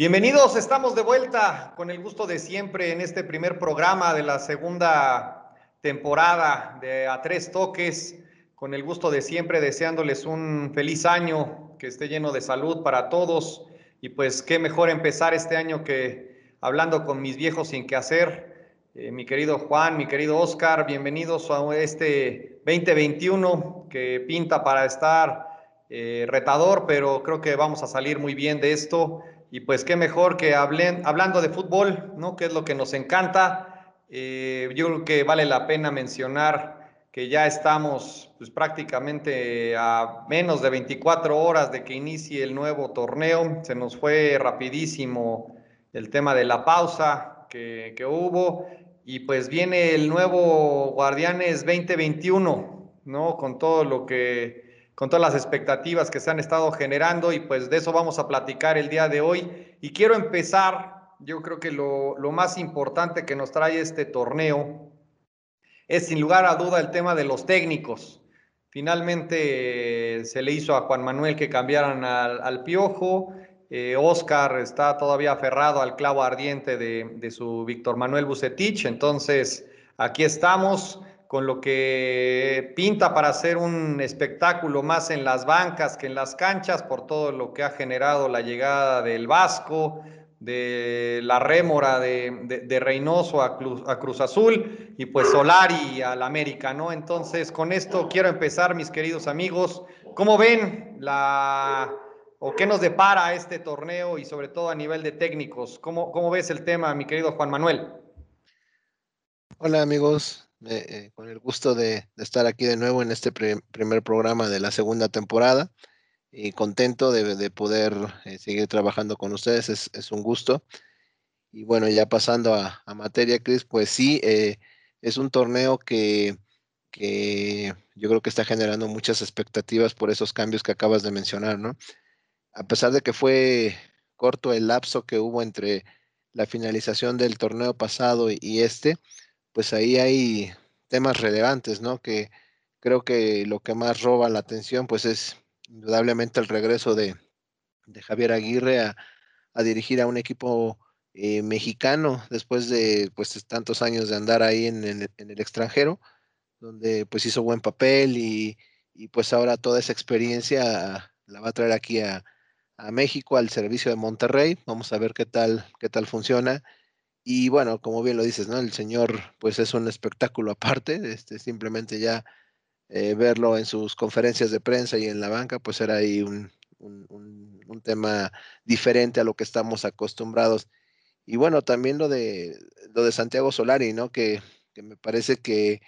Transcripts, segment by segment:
Bienvenidos, estamos de vuelta con el gusto de siempre en este primer programa de la segunda temporada de A Tres Toques, con el gusto de siempre deseándoles un feliz año, que esté lleno de salud para todos y pues qué mejor empezar este año que hablando con mis viejos sin qué hacer. Eh, mi querido Juan, mi querido Oscar, bienvenidos a este 2021 que pinta para estar eh, retador, pero creo que vamos a salir muy bien de esto. Y pues qué mejor que hablen, hablando de fútbol, ¿no? Que es lo que nos encanta. Eh, yo creo que vale la pena mencionar que ya estamos pues, prácticamente a menos de 24 horas de que inicie el nuevo torneo. Se nos fue rapidísimo el tema de la pausa que, que hubo. Y pues viene el nuevo Guardianes 2021, ¿no? Con todo lo que con todas las expectativas que se han estado generando y pues de eso vamos a platicar el día de hoy. Y quiero empezar, yo creo que lo, más importante que nos trae este torneo es sin lugar a duda el tema de los técnicos. Finalmente se le hizo a Juan Manuel que cambiaran al, Piojo. Eh, Oscar está todavía aferrado al clavo ardiente de, de su Víctor Manuel Bucetich. Entonces, aquí estamos con lo que pinta para hacer un espectáculo más en las bancas que en las canchas, por todo lo que ha generado la llegada del Vasco, de la rémora de, Reynoso a, Cruz Azul y pues Solari al América, ¿no? Entonces, con esto quiero empezar, mis queridos amigos. ¿Cómo ven la o qué nos depara este torneo y sobre todo a nivel de técnicos? ¿Cómo, cómo ves el tema, mi querido Juan Manuel? Hola amigos, eh, con el gusto de, estar aquí de nuevo en este primer programa de la segunda temporada y contento de, poder eh, seguir trabajando con ustedes, es, un gusto. Y bueno, ya pasando a, materia, Cris, pues sí, eh, es un torneo que, que yo creo que está generando muchas expectativas por esos cambios que acabas de mencionar, ¿no? A pesar de que fue corto el lapso que hubo entre la finalización del torneo pasado y este, pues ahí hay temas relevantes, ¿no? Que creo que lo que más roba la atención, pues es indudablemente el regreso de, Javier Aguirre a, dirigir a un equipo eh, mexicano después de pues tantos años de andar ahí en, el extranjero, donde pues hizo buen papel y, pues ahora toda esa experiencia la va a traer aquí a, a México al servicio de Monterrey. Vamos a ver qué tal, qué tal funciona y bueno, como bien lo dices, ¿no? El señor, pues es un espectáculo aparte, este, simplemente ya eh, verlo en sus conferencias de prensa y en la banca, pues era ahí un, tema diferente a lo que estamos acostumbrados. Y bueno, también lo de, lo de Santiago Solari, ¿no? Que, me parece que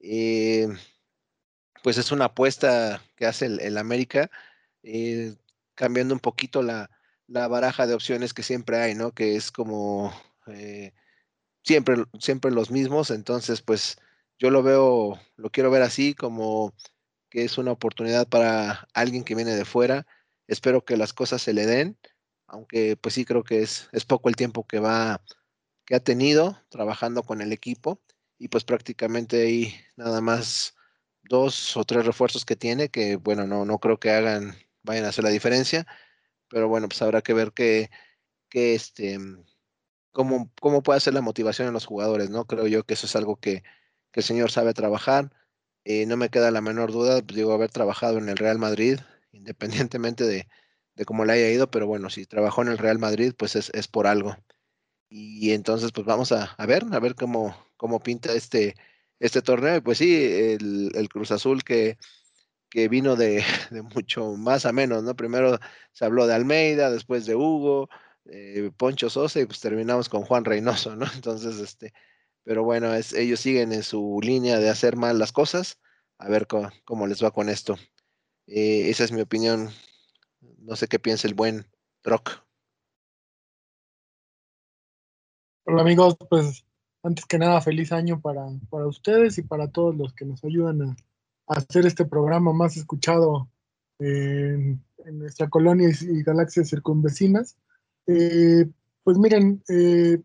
eh, pues es una apuesta que hace el, América, eh, cambiando un poquito la, la baraja de opciones que siempre hay, ¿no? Que es como eh, siempre, siempre los mismos, entonces pues yo lo veo, lo quiero ver así como que es una oportunidad para alguien que viene de fuera. Espero que las cosas se le den, aunque pues sí creo que es, es poco el tiempo que va, que ha tenido trabajando con el equipo y pues prácticamente hay nada más dos o tres refuerzos que tiene que bueno, no, no creo que hagan, vayan a hacer la diferencia, pero bueno, pues habrá que ver que, que este, cómo, cómo puede ser la motivación en los jugadores, ¿no? Creo yo que eso es algo que, el señor sabe trabajar. Eh, no me queda la menor duda, pues, digo, haber trabajado en el Real Madrid, independientemente de, cómo le haya ido, pero bueno, si trabajó en el Real Madrid, pues es, por algo. Y entonces, pues vamos a, ver, a ver cómo, cómo pinta este, este torneo. Y pues sí, el, Cruz Azul que, que vino de, de, mucho más a menos, ¿no? Primero se habló de Almeida, después de Hugo, eh, Poncho Sosa y pues terminamos con Juan Reynoso, ¿no? Entonces, este, pero bueno, es, ellos siguen en su línea de hacer mal las cosas, a ver cómo, les va con esto. Eh, esa es mi opinión. No sé qué piensa el buen Troc. Hola amigos, pues antes que nada feliz año para, para ustedes y para todos los que nos ayudan a, hacer este programa más escuchado en nuestra colonia y galaxias circunvecinas. Eh, pues miren, eh,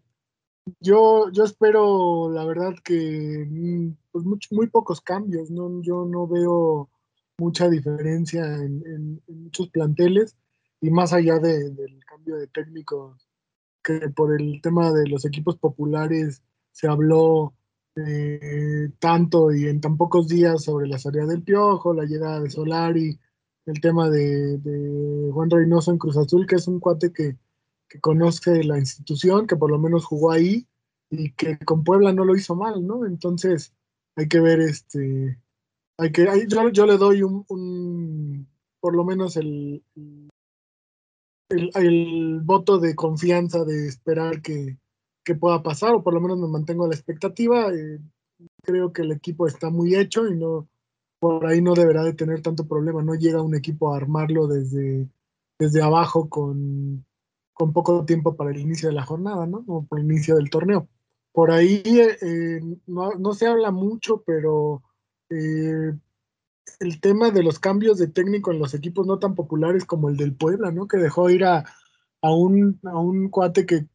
yo, yo espero, la verdad, que mm, pues muy pocos cambios, ¿no? Yo no veo mucha diferencia en, muchos planteles y más allá del cambio de técnicos que por el tema de los equipos populares se habló eh, tanto y en tan pocos días sobre la salida del Piojo, la llegada de Solari, el tema de, Juan Reynoso en Cruz Azul, que es un cuate que, conoce la institución, que por lo menos jugó ahí y que con Puebla no lo hizo mal, ¿no? Entonces hay que ver este, hay que, yo, le doy un, por lo menos el, el, voto de confianza de esperar que, pueda pasar, o por lo menos me mantengo a la expectativa. Eh, creo que el equipo está muy hecho y no por ahí no deberá de tener tanto problema. No llega un equipo a armarlo desde, desde abajo con, con poco tiempo para el inicio de la jornada, ¿no? O por el inicio del torneo. Por ahí eh, no, se habla mucho, pero eh, el tema de los cambios de técnico en los equipos no tan populares como el del Puebla, ¿no? Que dejó ir a, un, a un cuate que,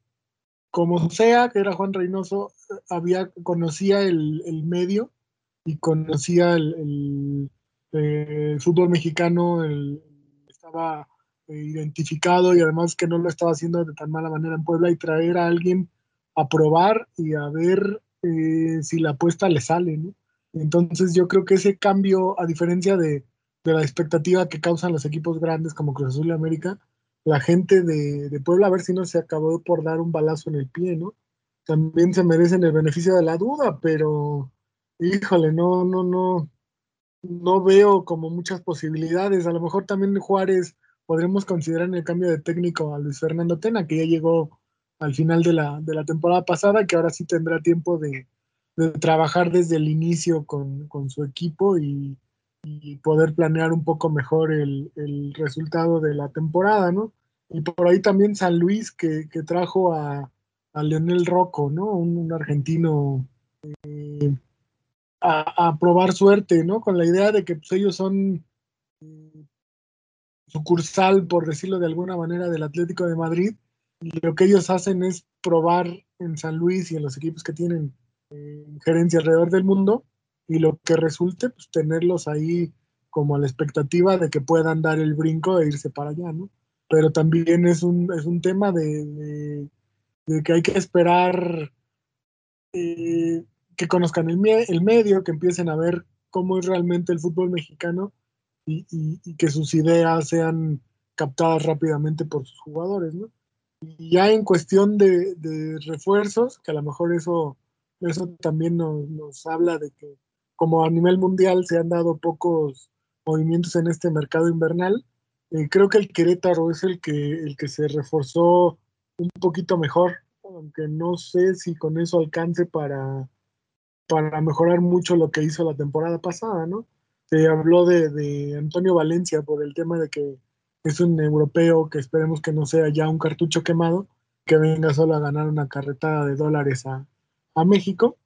como sea, que era Juan Reynoso, había, conocía el, medio y conocía el, eh, fútbol mexicano, estaba eh, identificado y además que no lo estaba haciendo de tan mala manera en Puebla y traer a alguien a probar y a ver eh, si la apuesta le sale, ¿no? Entonces yo creo que ese cambio, a diferencia de, la expectativa que causan los equipos grandes como Cruz Azul y América, la gente de, Puebla a ver si no se acabó por dar un balazo en el pie, ¿no? También se merecen el beneficio de la duda, pero híjole, no, no, no, no veo como muchas posibilidades. A lo mejor también Juárez podremos considerar en el cambio de técnico a Luis Fernando Tena, que ya llegó al final de la, de la temporada pasada, que ahora sí tendrá tiempo de, trabajar desde el inicio con, su equipo y, poder planear un poco mejor el, resultado de la temporada, ¿no? Y por ahí también San Luis que, trajo a, Leonel Rocco, ¿no? Un, argentino eh, a, probar suerte, ¿no? Con la idea de que pues, ellos son sucursal, por decirlo de alguna manera, del Atlético de Madrid. Lo que ellos hacen es probar en San Luis y en los equipos que tienen gerencia alrededor del mundo y lo que resulte, pues tenerlos ahí como la expectativa de que puedan dar el brinco e irse para allá, ¿no? Pero también es un, es un tema de, que hay que esperar eh, que conozcan el, el, medio, que empiecen a ver cómo es realmente el fútbol mexicano y, que sus ideas sean captadas rápidamente por sus jugadores, ¿no? Y ya en cuestión de, de refuerzos, que a lo mejor eso eso también nos, habla de que como a nivel mundial se han dado pocos movimientos en este mercado invernal, eh, creo que el Querétaro es el que, el que se reforzó un poquito mejor, aunque no sé si con eso alcance para, para mejorar mucho lo que hizo la temporada pasada, ¿no? Se habló de, de Antonio Valencia por el tema de que es un europeo que esperemos que no sea ya un cartucho quemado, que venga solo a ganar una carretada de dólares a, a México,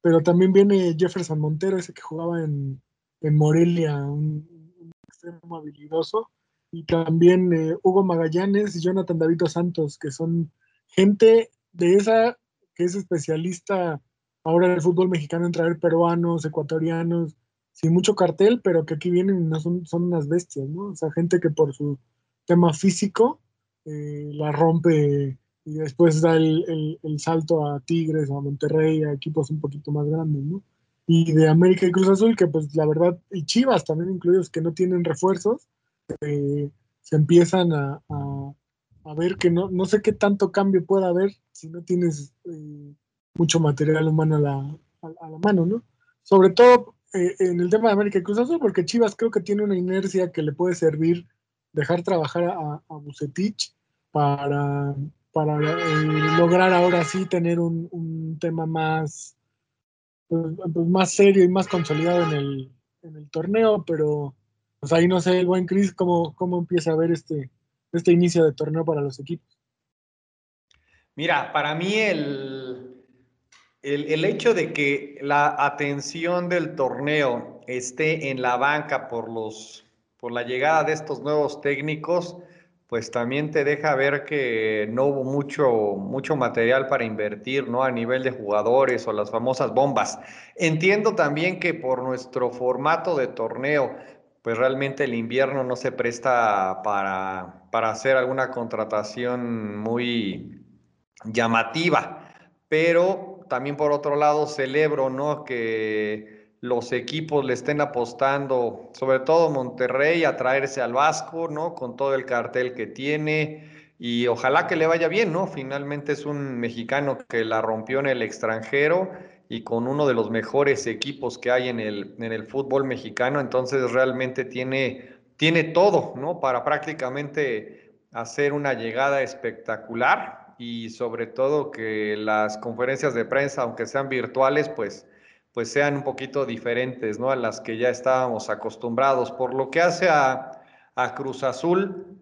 pero también viene Jefferson Montero, ese que jugaba en, Morelia, un, extremo habilidoso, y también eh, Hugo Magallanes y Jonathan David Santos, que son gente de esa que es especialista ahora en el fútbol mexicano en traer peruanos, ecuatorianos, sin mucho cartel, pero que aquí vienen y son, son unas bestias, ¿no? O sea, gente que por su tema físico eh, la rompe y después da el, salto a Tigres, a Monterrey, a equipos un poquito más grandes, ¿no? Y de América y Cruz Azul, que pues la verdad, y Chivas también incluidos, que no tienen refuerzos, eh, se empiezan a, a, ver que no, no sé qué tanto cambio puede haber si no tienes eh, mucho material humano a la, a, la, mano, ¿no? Sobre todo eh, en el tema de América y Cruz Azul, porque Chivas creo que tiene una inercia que le puede servir dejar trabajar a, a Bucetich para para eh, lograr ahora sí tener un, tema más, pues, pues, más serio y más consolidado en el, en el torneo, pero pues ahí no sé el buen Chris cómo, cómo empieza a ver este, este inicio de torneo para los equipos. Mira, para mí el, el, el, hecho de que la atención del torneo esté en la banca por, los, por la llegada de estos nuevos técnicos, pues también te deja ver que no hubo mucho, mucho material para invertir, ¿no? A nivel de jugadores o las famosas bombas. Entiendo también que por nuestro formato de torneo, pues realmente el invierno no se presta para, para hacer alguna contratación muy, llamativa. Pero también por otro lado celebro, ¿no? Que los equipos le estén apostando, sobre todo Monterrey, a traerse al Vasco, ¿no? Con todo el cartel que tiene. Y ojalá que le vaya bien, ¿no? Finalmente es un mexicano que la rompió en el extranjero y con uno de los mejores equipos que hay en el, en el fútbol mexicano. Entonces realmente tiene, tiene todo, ¿no? Para prácticamente hacer una llegada espectacular y sobre todo que las conferencias de prensa, aunque sean virtuales, pues, pues sean un poquito diferentes ¿no? a las que ya estábamos acostumbrados. Por lo que hace a, a Cruz Azul,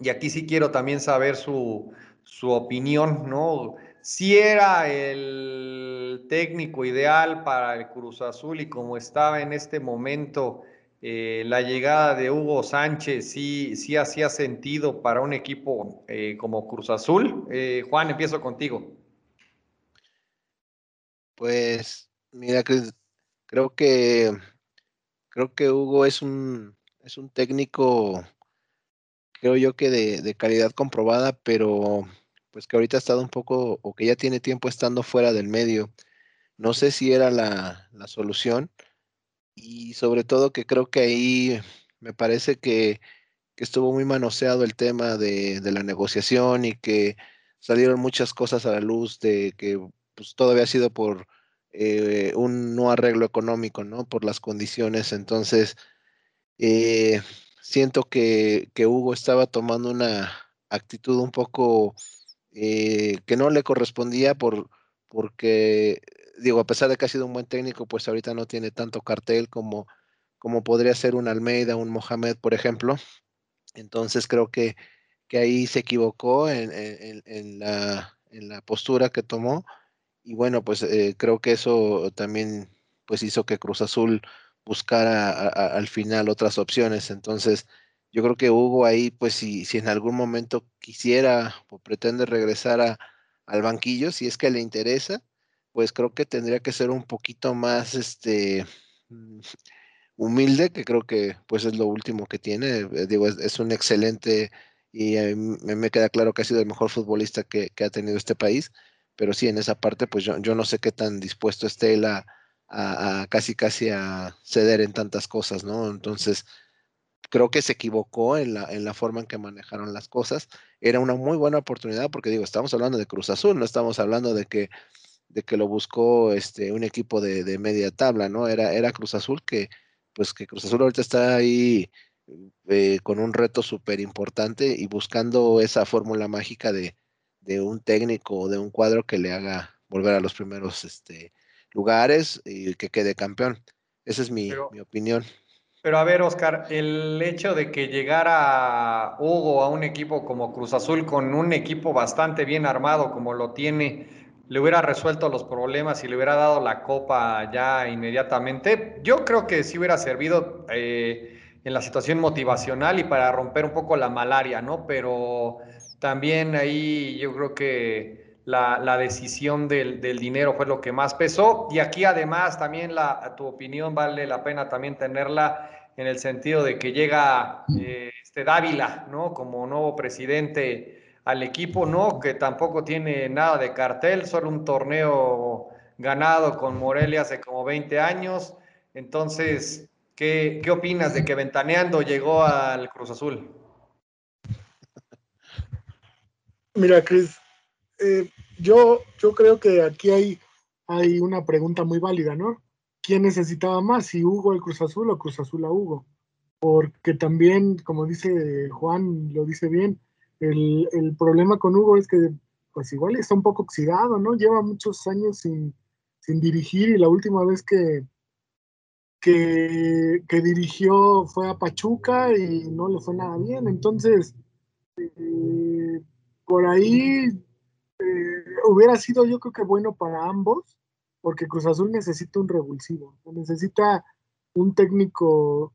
y aquí sí quiero también saber su, su opinión, ¿no? Si era el técnico ideal para el Cruz Azul y como estaba en este momento eh, la llegada de Hugo Sánchez sí, sí hacía sentido para un equipo eh, como Cruz Azul. Eh, Juan, empiezo contigo. Pues, mira, creo que creo que Hugo es un es un técnico, creo yo que de, de calidad comprobada, pero pues que ahorita ha estado un poco, o que ya tiene tiempo estando fuera del medio. No sé si era la, la solución y sobre todo que creo que ahí me parece que, estuvo muy manoseado el tema de, la negociación y que salieron muchas cosas a la luz de que pues, todo había sido por eh, un no arreglo económico, ¿no? Por las condiciones. Entonces, eh, siento que, Hugo estaba tomando una actitud un poco eh, que no le correspondía por, porque digo, a pesar de que ha sido un buen técnico, pues ahorita no tiene tanto cartel como, como podría ser un Almeida, un Mohamed, por ejemplo. Entonces creo que, que ahí se equivocó en, en, la, en, la, postura que tomó. Y bueno, pues eh, creo que eso también pues hizo que Cruz Azul buscara al final otras opciones. Entonces, yo creo que Hugo ahí, pues si, si en algún momento quisiera o pretende regresar a, al banquillo, si es que le interesa, pues creo que tendría que ser un poquito más este mm, humilde, que creo que pues es lo último que tiene. Eh, digo, es, un excelente y me queda claro que ha sido el mejor futbolista que, ha tenido este país, pero sí, en esa parte, pues yo, no sé qué tan dispuesto esté él a, casi casi a ceder en tantas cosas, ¿no? Entonces, creo que se equivocó en la, en la forma en que manejaron las cosas. Era una muy buena oportunidad porque digo, estamos hablando de Cruz Azul, no estamos hablando de que de que lo buscó este, un equipo de, media tabla, ¿no? Era, era Cruz Azul que, pues que Cruz Azul ahorita está ahí eh, con un reto súper importante y buscando esa fórmula mágica de, un técnico o de un cuadro que le haga volver a los primeros este, lugares y que quede campeón. Esa es mi, mi opinión. Pero a ver, Oscar, el hecho de que llegara Hugo a un equipo como Cruz Azul con un equipo bastante bien armado como lo tiene, le hubiera resuelto los problemas y le hubiera dado la copa ya inmediatamente, yo creo que sí hubiera servido eh, en la situación motivacional y para romper un poco la malaria, ¿no? Pero también ahí yo creo que la, decisión del, dinero fue lo que más pesó. Y aquí además también la, tu opinión vale la pena también tenerla en el sentido de que llega eh, este Dávila, ¿no? Como nuevo presidente al equipo, no, que tampoco tiene nada de cartel, solo un torneo ganado con Morelia hace como 20 años. Entonces, ¿qué, qué opinas de que Ventaneando llegó al Cruz Azul? Mira, Cris, eh, yo, yo creo que aquí hay, hay una pregunta muy válida, ¿no? ¿Quién necesitaba más, si Hugo el Cruz Azul o Cruz Azul a Hugo? Porque también, como dice Juan, lo dice bien, el, problema con Hugo es que, pues igual está un poco oxidado, ¿no? Lleva muchos años sin, sin dirigir y la última vez que, que, que, dirigió fue a Pachuca y no le fue nada bien. Entonces, eh, por ahí eh, hubiera sido yo creo que bueno para ambos, porque Cruz Azul necesita un revulsivo, necesita un técnico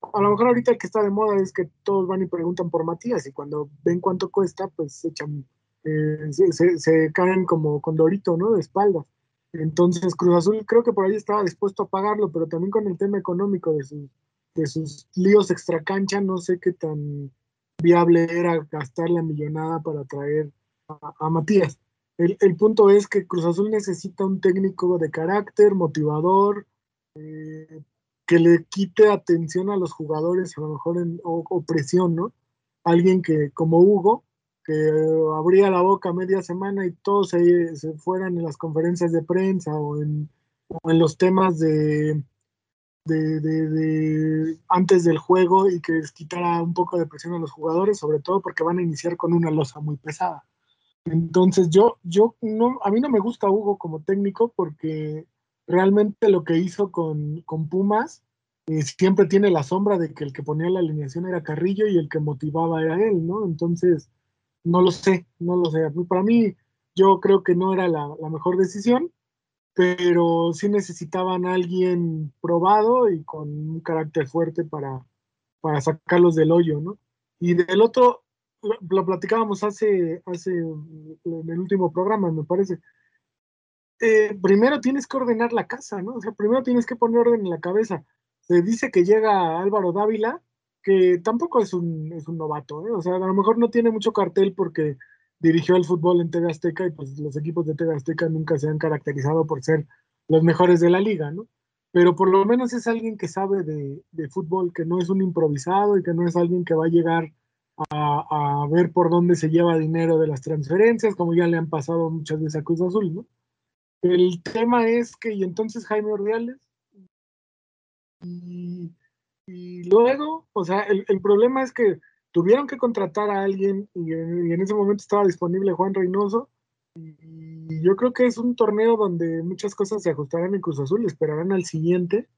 a lo mejor ahorita el que está de moda es que todos van y preguntan por Matías y cuando ven cuánto cuesta, pues se echan, eh, se, caen como con Dorito, ¿no? De espaldas. Entonces Cruz Azul creo que por ahí estaba dispuesto a pagarlo, pero también con el tema económico de, sus, de sus líos extracancha, no sé qué tan viable era gastar la millonada para traer a, Matías. El, el, punto es que Cruz Azul necesita un técnico de carácter, motivador, eh, que le quite atención a los jugadores, a lo mejor en, o, presión, ¿no? Alguien que, como Hugo, que abría la boca media semana y todos se, se fueran en las conferencias de prensa o en, o en los temas de, de, antes del juego y que les quitara un poco de presión a los jugadores, sobre todo porque van a iniciar con una losa muy pesada. Entonces yo, yo no, a mí no me gusta Hugo como técnico porque realmente lo que hizo con, con Pumas eh, siempre tiene la sombra de que el que ponía la alineación era Carrillo y el que motivaba era él, ¿no? Entonces, no lo sé, no lo sé. Para mí, yo creo que no era la, mejor decisión pero sí necesitaban alguien probado y con un carácter fuerte para, para sacarlos del hoyo, ¿no? Y del otro, lo, platicábamos hace, hace, en el último programa, me parece. Eh, primero tienes que ordenar la casa, ¿no? O sea, primero tienes que poner orden en la cabeza. Se dice que llega Álvaro Dávila, que tampoco es un, es un novato, ¿eh? O sea, a lo mejor no tiene mucho cartel porque dirigió el fútbol en TV y pues los equipos de TV Azteca nunca se han caracterizado por ser los mejores de la liga, ¿no? Pero por lo menos es alguien que sabe de, fútbol, que no es un improvisado y que no es alguien que va a llegar a, ver por dónde se lleva dinero de las transferencias, como ya le han pasado muchas veces a Cruz Azul, ¿no? El tema es que, y entonces Jaime Ordiales, y, luego, o sea, el, el problema es que tuvieron que contratar a alguien y, en ese momento estaba disponible Juan Reynoso. Y yo creo que es un torneo donde muchas cosas se ajustarán en Cruz Azul, esperarán al siguiente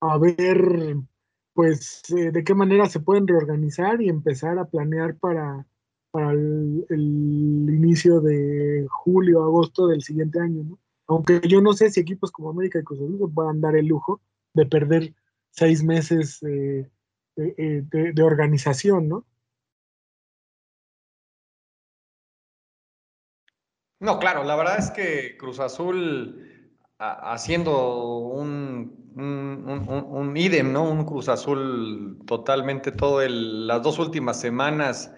a ver pues eh, de qué manera se pueden reorganizar y empezar a planear para, para el, inicio de julio, agosto del siguiente año, ¿no? Aunque yo no sé si equipos como América y Cruz Azul puedan dar el lujo de perder seis meses eh, de organización, ¿no? No, claro, la verdad es que Cruz Azul haciendo un, un, idem, ¿no? Un Cruz Azul totalmente todo las dos últimas semanas.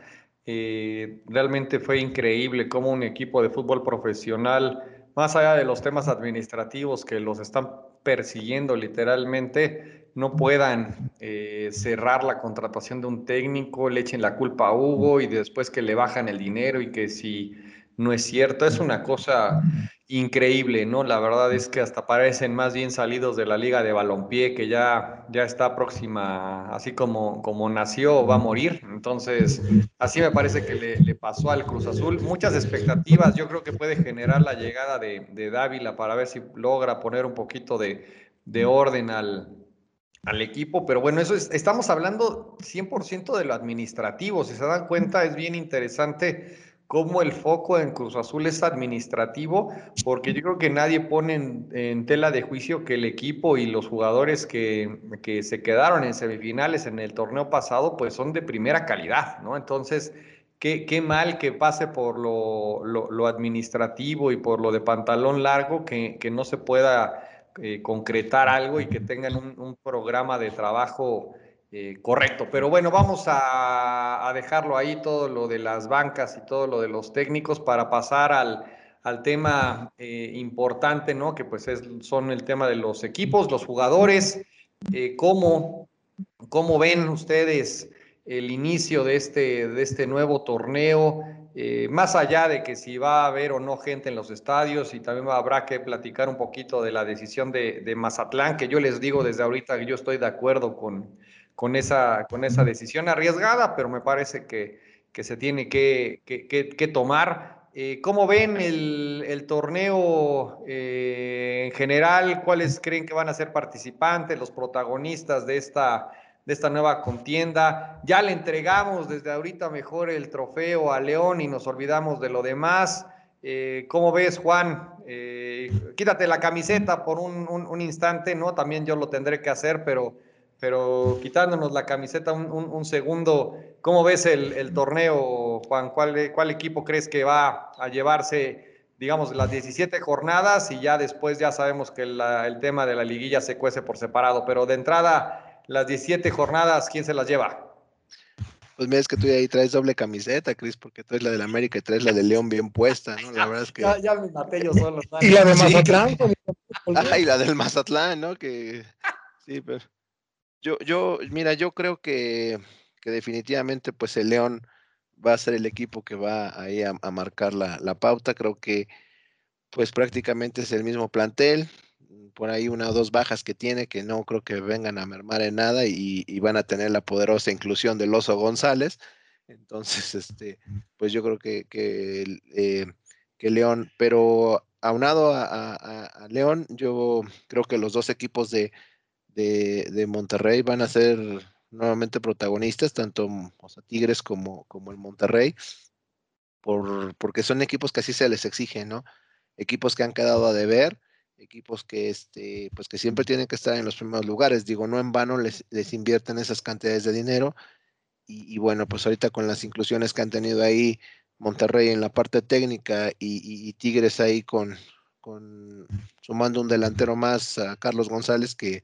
Eh, realmente fue increíble cómo un equipo de fútbol profesional, más allá de los temas administrativos que los están persiguiendo literalmente, no puedan eh, cerrar la contratación de un técnico, le echen la culpa a Hugo y después que le bajan el dinero y que si no es cierto. Es una cosa increíble, ¿no? La verdad es que hasta parecen más bien salidos de la liga de balompié, que ya, ya está próxima, así como, como nació, va a morir. Entonces, así me parece que le, pasó al Cruz Azul. Muchas expectativas, yo creo que puede generar la llegada de, de Dávila para ver si logra poner un poquito de, de orden al, al equipo, pero bueno, eso es, estamos hablando 100% de lo administrativo, si se dan cuenta es bien interesante cómo el foco en Cruz Azul es administrativo, porque yo creo que nadie pone en, tela de juicio que el equipo y los jugadores que, se quedaron en semifinales en el torneo pasado, pues son de primera calidad, ¿no? Entonces, qué, qué mal que pase por lo, administrativo y por lo de pantalón largo, que, no se pueda eh, concretar algo y que tengan un programa de trabajo eh, correcto, pero bueno, vamos a, dejarlo ahí, todo lo de las bancas y todo lo de los técnicos para pasar al, tema eh, importante, ¿no? Que pues es, son el tema de los equipos, los jugadores, eh, ¿cómo, ¿cómo, ven ustedes el inicio de este, de este nuevo torneo? más allá de que si va a haber o no gente en los estadios y también habrá que platicar un poquito de la decisión de, de Mazatlán, que yo les digo desde ahorita que yo estoy de acuerdo con, con esa, con esa decisión arriesgada, pero me parece que, se tiene que, tomar. Eh, ¿Cómo ven el, torneo eh, en general? ¿Cuáles creen que van a ser participantes, los protagonistas de esta, de esta nueva contienda? Ya le entregamos desde ahorita mejor el trofeo a León y nos olvidamos de lo demás. Eh, ¿Cómo ves, Juan? quítate la camiseta por un, un, instante, ¿no? También yo lo tendré que hacer, pero pero quitándonos la camiseta un, segundo, ¿cómo ves el, torneo, Juan? ¿Cuál, ¿Cuál, equipo crees que va a llevarse, digamos, las 17 jornadas y ya después ya sabemos que el tema de la liguilla se cuece por separado, pero de entrada, las 17 jornadas, ¿quién se las lleva? Pues mira, es que tú ahí traes doble camiseta, Cris, porque traes la del América y traes la de León bien puesta, ¿no? La verdad es que. Ya, ya me maté yo solo. Y la de Mazatlán. Ah, y la del Mazatlán, ¿no? Que sí, pero yo, yo, mira, yo creo que, que definitivamente, pues el León va a ser el equipo que va ahí a, a marcar la, la pauta. Creo que, pues prácticamente es el mismo plantel por ahí una o dos bajas que tiene que no creo que vengan a mermar en nada y, y van a tener la poderosa inclusión del Oso González. Entonces, este, pues yo creo que, que, eh, que León, pero aunado a, a, a, León, yo creo que los dos equipos de, de, de, Monterrey van a ser nuevamente protagonistas, tanto o sea, Tigres como, como el Monterrey, por, porque son equipos que así se les exige, ¿no? Equipos que han quedado a deber equipos que este pues que siempre tienen que estar en los primeros lugares digo no en vano les, les invierten esas cantidades de dinero y, bueno pues ahorita con las inclusiones que han tenido ahí Monterrey en la parte técnica y, y, y Tigres ahí con, con sumando un delantero más a Carlos González que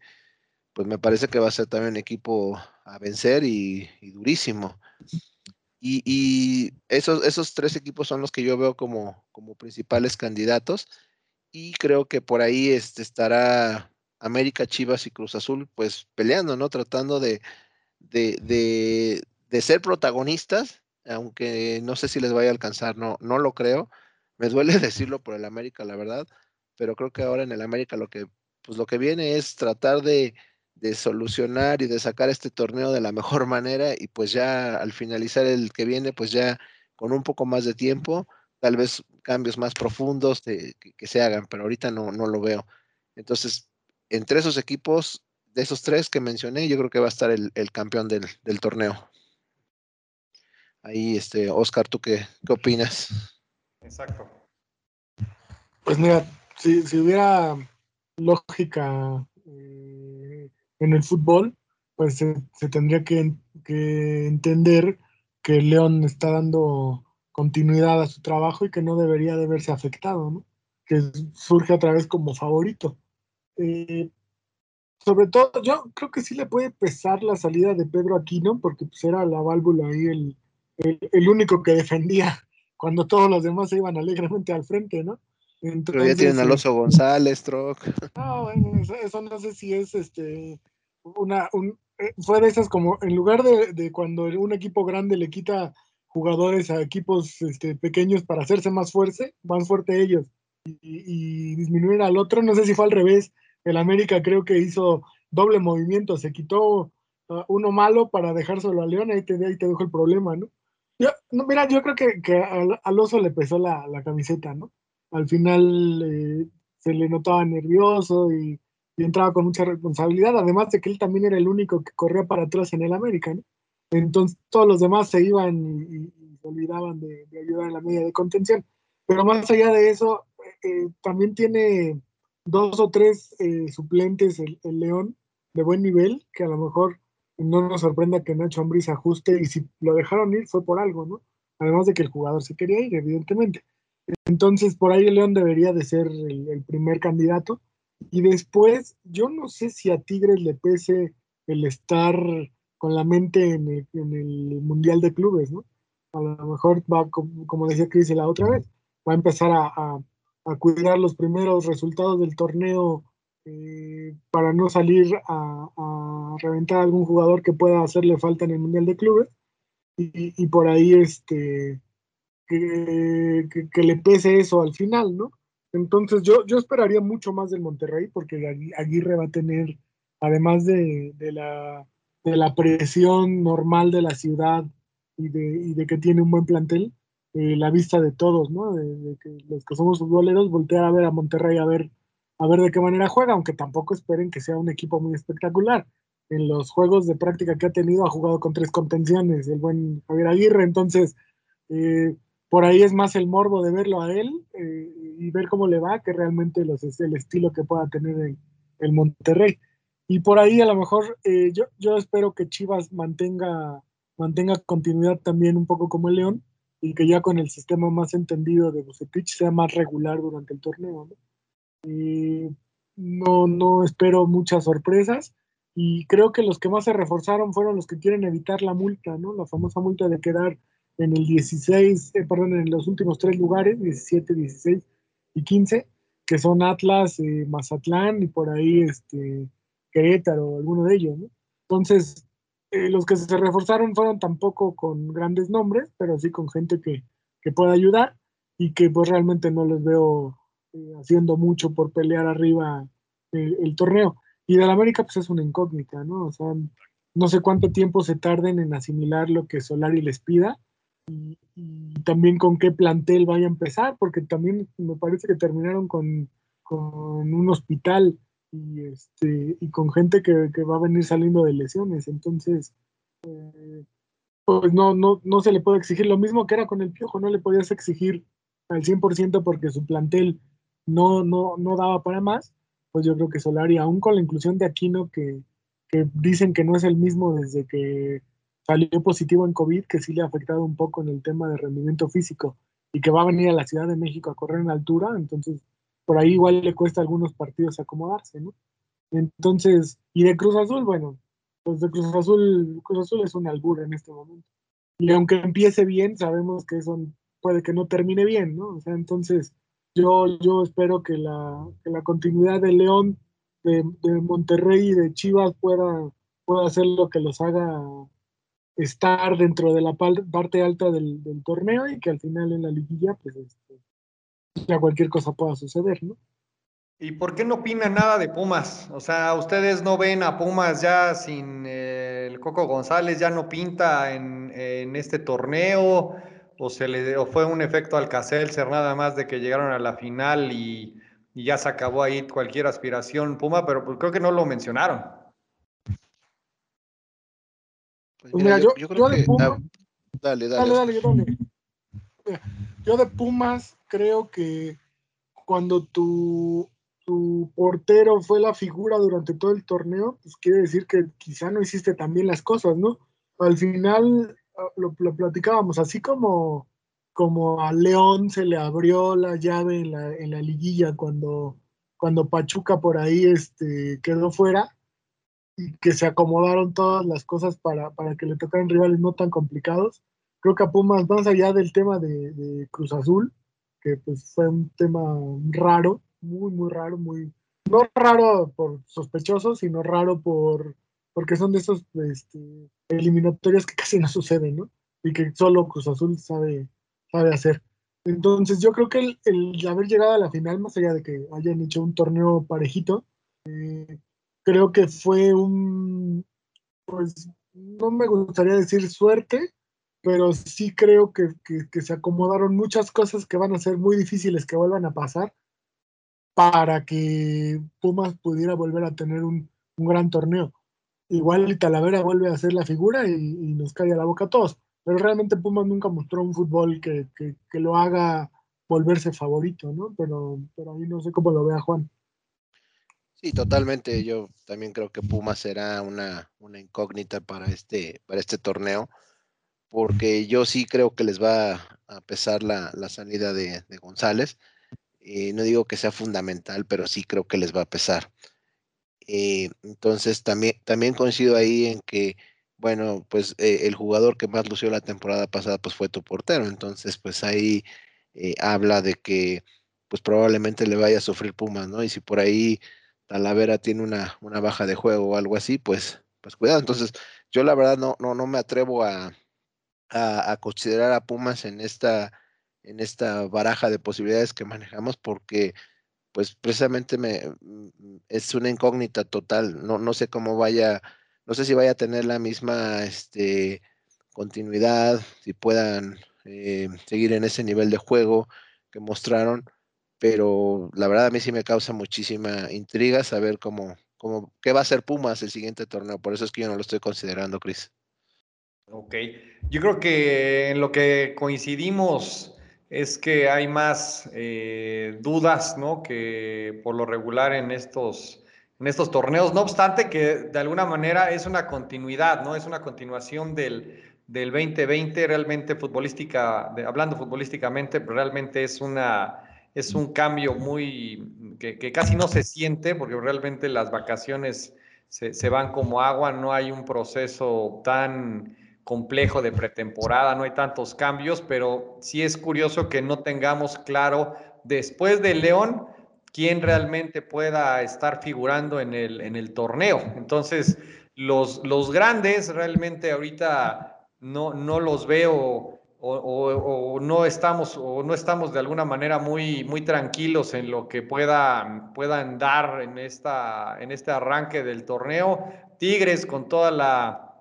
pues me parece que va a ser también un equipo a vencer y, durísimo y, esos, esos tres equipos son los que yo veo como, como principales candidatos y creo que por ahí este, estará América, Chivas y Cruz Azul, pues peleando, ¿no? Tratando de, de, de, de, ser protagonistas, aunque no sé si les vaya a alcanzar, no, no lo creo. Me duele decirlo por el América, la verdad, pero creo que ahora en el América lo que, pues lo que viene es tratar de, de solucionar y de sacar este torneo de la mejor manera y pues ya al finalizar el que viene, pues ya con un poco más de tiempo, tal vez cambios más profundos de, que, que, se hagan, pero ahorita no, no lo veo. Entonces, entre esos equipos, de esos tres que mencioné, yo creo que va a estar el, el campeón del, del, torneo. Ahí, este, Oscar, ¿tú qué, qué opinas? Exacto. Pues mira, si, si hubiera lógica eh, en el fútbol, pues se, se tendría que, que entender que León está dando continuidad a su trabajo y que no debería de verse afectado, ¿no? que surge otra vez como favorito. Eh, sobre todo, yo creo que sí le puede pesar la salida de Pedro Aquino, porque pues era la válvula ahí el, el, el único que defendía cuando todos los demás se iban alegremente al frente, ¿no? Entonces, Pero ya tienen a Alonso González, Troc. No, bueno, eso, eso, no sé si es este una un, eh, fue de esas como en lugar de, de cuando un equipo grande le quita jugadores a equipos este, pequeños para hacerse más fuerte, más fuerte ellos y, y, disminuir al otro. No sé si fue al revés. El América creo que hizo doble movimiento, se quitó uh, uno malo para dejárselo a León, ahí te, ahí te dejo el problema, ¿no? Yo, no, mira, yo creo que, que al, al, oso le pesó la, la camiseta, ¿no? Al final eh, se le notaba nervioso y, y, entraba con mucha responsabilidad, además de que él también era el único que corría para atrás en el América, ¿no? Entonces todos los demás se iban y, y se olvidaban de, de, ayudar en la media de contención. Pero más allá de eso, eh, también tiene dos o tres eh, suplentes el, el, León de buen nivel, que a lo mejor no nos sorprenda que Nacho Ambriz ajuste y si lo dejaron ir fue por algo, ¿no? Además de que el jugador se quería ir, evidentemente. Entonces, por ahí el León debería de ser el, el primer candidato. Y después, yo no sé si a Tigres le pese el estar con la mente en el, en el, Mundial de Clubes, ¿no? A lo mejor va, como, decía Cris la otra vez, va a empezar a, a, cuidar los primeros resultados del torneo eh, para no salir a, reventar a algún jugador que pueda hacerle falta en el Mundial de Clubes y, por ahí este que, que, le pese eso al final, ¿no? Entonces yo, yo esperaría mucho más del Monterrey porque Aguirre va a tener, además de, de la de la presión normal de la ciudad y de, y de que tiene un buen plantel, eh, la vista de todos, ¿no? De, que los que somos futboleros, voltear a ver a Monterrey a ver, a ver de qué manera juega, aunque tampoco esperen que sea un equipo muy espectacular. En los juegos de práctica que ha tenido ha jugado con tres contenciones, el buen Javier Aguirre, entonces eh, por ahí es más el morbo de verlo a él eh, y ver cómo le va que realmente los, es el estilo que pueda tener el, el Monterrey. Y por ahí a lo mejor eh, yo, yo espero que Chivas mantenga, mantenga continuidad también un poco como el León y que ya con el sistema más entendido de Bucetich sea más regular durante el torneo. ¿no? Y no, no espero muchas sorpresas. y creo que los que más se reforzaron fueron los que quieren evitar la multa, ¿no? La famosa multa de quedar en el 16, eh, perdón, en los últimos tres lugares, 17, 16 y 15, que son Atlas, eh, Mazatlán y por ahí este, Querétaro, alguno de ellos, ¿no? Entonces, eh, los que se reforzaron fueron tampoco con grandes nombres, pero sí con gente que, que pueda ayudar y que pues realmente no les veo haciendo mucho por pelear arriba el torneo. Y del América, pues es una incógnita, ¿no? O sea, no sé cuánto tiempo se tarden en asimilar lo que Solari les pida y, también con qué plantel vaya a empezar, porque también me parece que terminaron con, un hospital y, este, y con gente que, va a venir saliendo de lesiones. Entonces, eh, pues no, no, no se le puede exigir lo mismo que era con el Piojo, no le podías exigir al 100% porque su plantel no, no, no daba para más pues yo creo que Solari, aún con la inclusión de Aquino, que, dicen que no es el mismo desde que salió positivo en COVID, que sí le ha afectado un poco en el tema de rendimiento físico y que va a venir a la Ciudad de México a correr en altura, entonces por ahí igual le cuesta algunos partidos acomodarse, ¿no? Entonces, y de Cruz Azul, bueno, pues de Cruz Azul, Cruz Azul es un albur en este momento. Y aunque empiece bien, sabemos que eso puede que no termine bien, ¿no? O sea, entonces, yo, yo espero que la, que la continuidad de León, de, Monterrey y de Chivas pueda, pueda hacer lo que los haga estar dentro de la parte alta del, torneo y que al final en la liguilla, pues este, ya cualquier cosa pueda suceder, ¿no? ¿Y por qué no opina nada de Pumas? O sea, ustedes no ven a Pumas ya sin eh, el Coco González, ya no pinta en, este torneo o se le fue un efecto ser nada más de que llegaron a la final y, ya se acabó ahí cualquier aspiración Puma, pero pues creo que no lo mencionaron. Pues yo, creo que, Pumas, dale, dale, dale, dale, Yo de Pumas creo que cuando tu, tu portero fue la figura durante todo el torneo, pues quiere decir que quizá no hiciste tan bien las cosas, ¿no? Al final lo, platicábamos, así como, como a León se le abrió la llave en la, en la liguilla cuando, cuando Pachuca por ahí este, quedó fuera y que se acomodaron todas las cosas para, para que le tocaran rivales no tan complicados. Creo que a Pumas, más allá del tema de, de Cruz Azul, que pues fue un tema raro, muy, muy raro, muy, no raro por sospechoso, sino raro por, porque son de esos este, eliminatorias que casi no suceden, ¿no? Y que solo Cruz Azul sabe, sabe hacer. Entonces yo creo que el, haber llegado a la final, más allá de que hayan hecho un torneo parejito, eh, creo que fue un, pues no me gustaría decir suerte, pero sí creo que, se acomodaron muchas cosas que van a ser muy difíciles que vuelvan a pasar para que Pumas pudiera volver a tener un, un gran torneo igual Talavera vuelve a ser la figura y, nos cae a la boca a todos. Pero realmente Pumas nunca mostró un fútbol que, lo haga volverse favorito, ¿no? Pero, pero ahí no sé cómo lo vea Juan. Sí, totalmente. Yo también creo que Pumas será una, una incógnita para este, para este torneo, porque yo sí creo que les va a pesar la, salida de, González. y no digo que sea fundamental, pero sí creo que les va a pesar. Eh, entonces también, también coincido ahí en que, bueno, pues eh, el jugador que más lució la temporada pasada pues fue tu portero. Entonces, pues ahí eh, habla de que pues probablemente le vaya a sufrir Pumas, ¿no? Y si por ahí Talavera tiene una, una baja de juego o algo así, pues, pues cuidado. Entonces, yo la verdad no, no, no me atrevo a, a, considerar a Pumas en esta, en esta baraja de posibilidades que manejamos porque pues precisamente me, mm, es una incógnita total. No, no sé cómo vaya, no sé si vaya a tener la misma este, continuidad, si puedan eh, seguir en ese nivel de juego que mostraron, pero la verdad a mí sí me causa muchísima intriga saber cómo, cómo, qué va a hacer Pumas el siguiente torneo. Por eso es que yo no lo estoy considerando, Cris. Ok, yo creo que en lo que coincidimos es que hay más eh, dudas, ¿no? Que por lo regular en estos, en estos torneos. No obstante, que de alguna manera es una continuidad, ¿no? Es una continuación del, del 2020, realmente futbolística, hablando futbolísticamente, realmente es una es un cambio muy que, que, casi no se siente porque realmente las vacaciones se, van como agua, no hay un proceso tan complejo de pretemporada, no hay tantos cambios, pero sí es curioso que no tengamos claro después del León quién realmente pueda estar figurando en el, en el torneo. Entonces, los, los grandes realmente ahorita no, no los veo o, no estamos o no estamos de alguna manera muy, muy tranquilos en lo que puedan, puedan dar en, esta, en este arranque del torneo. Tigres con toda la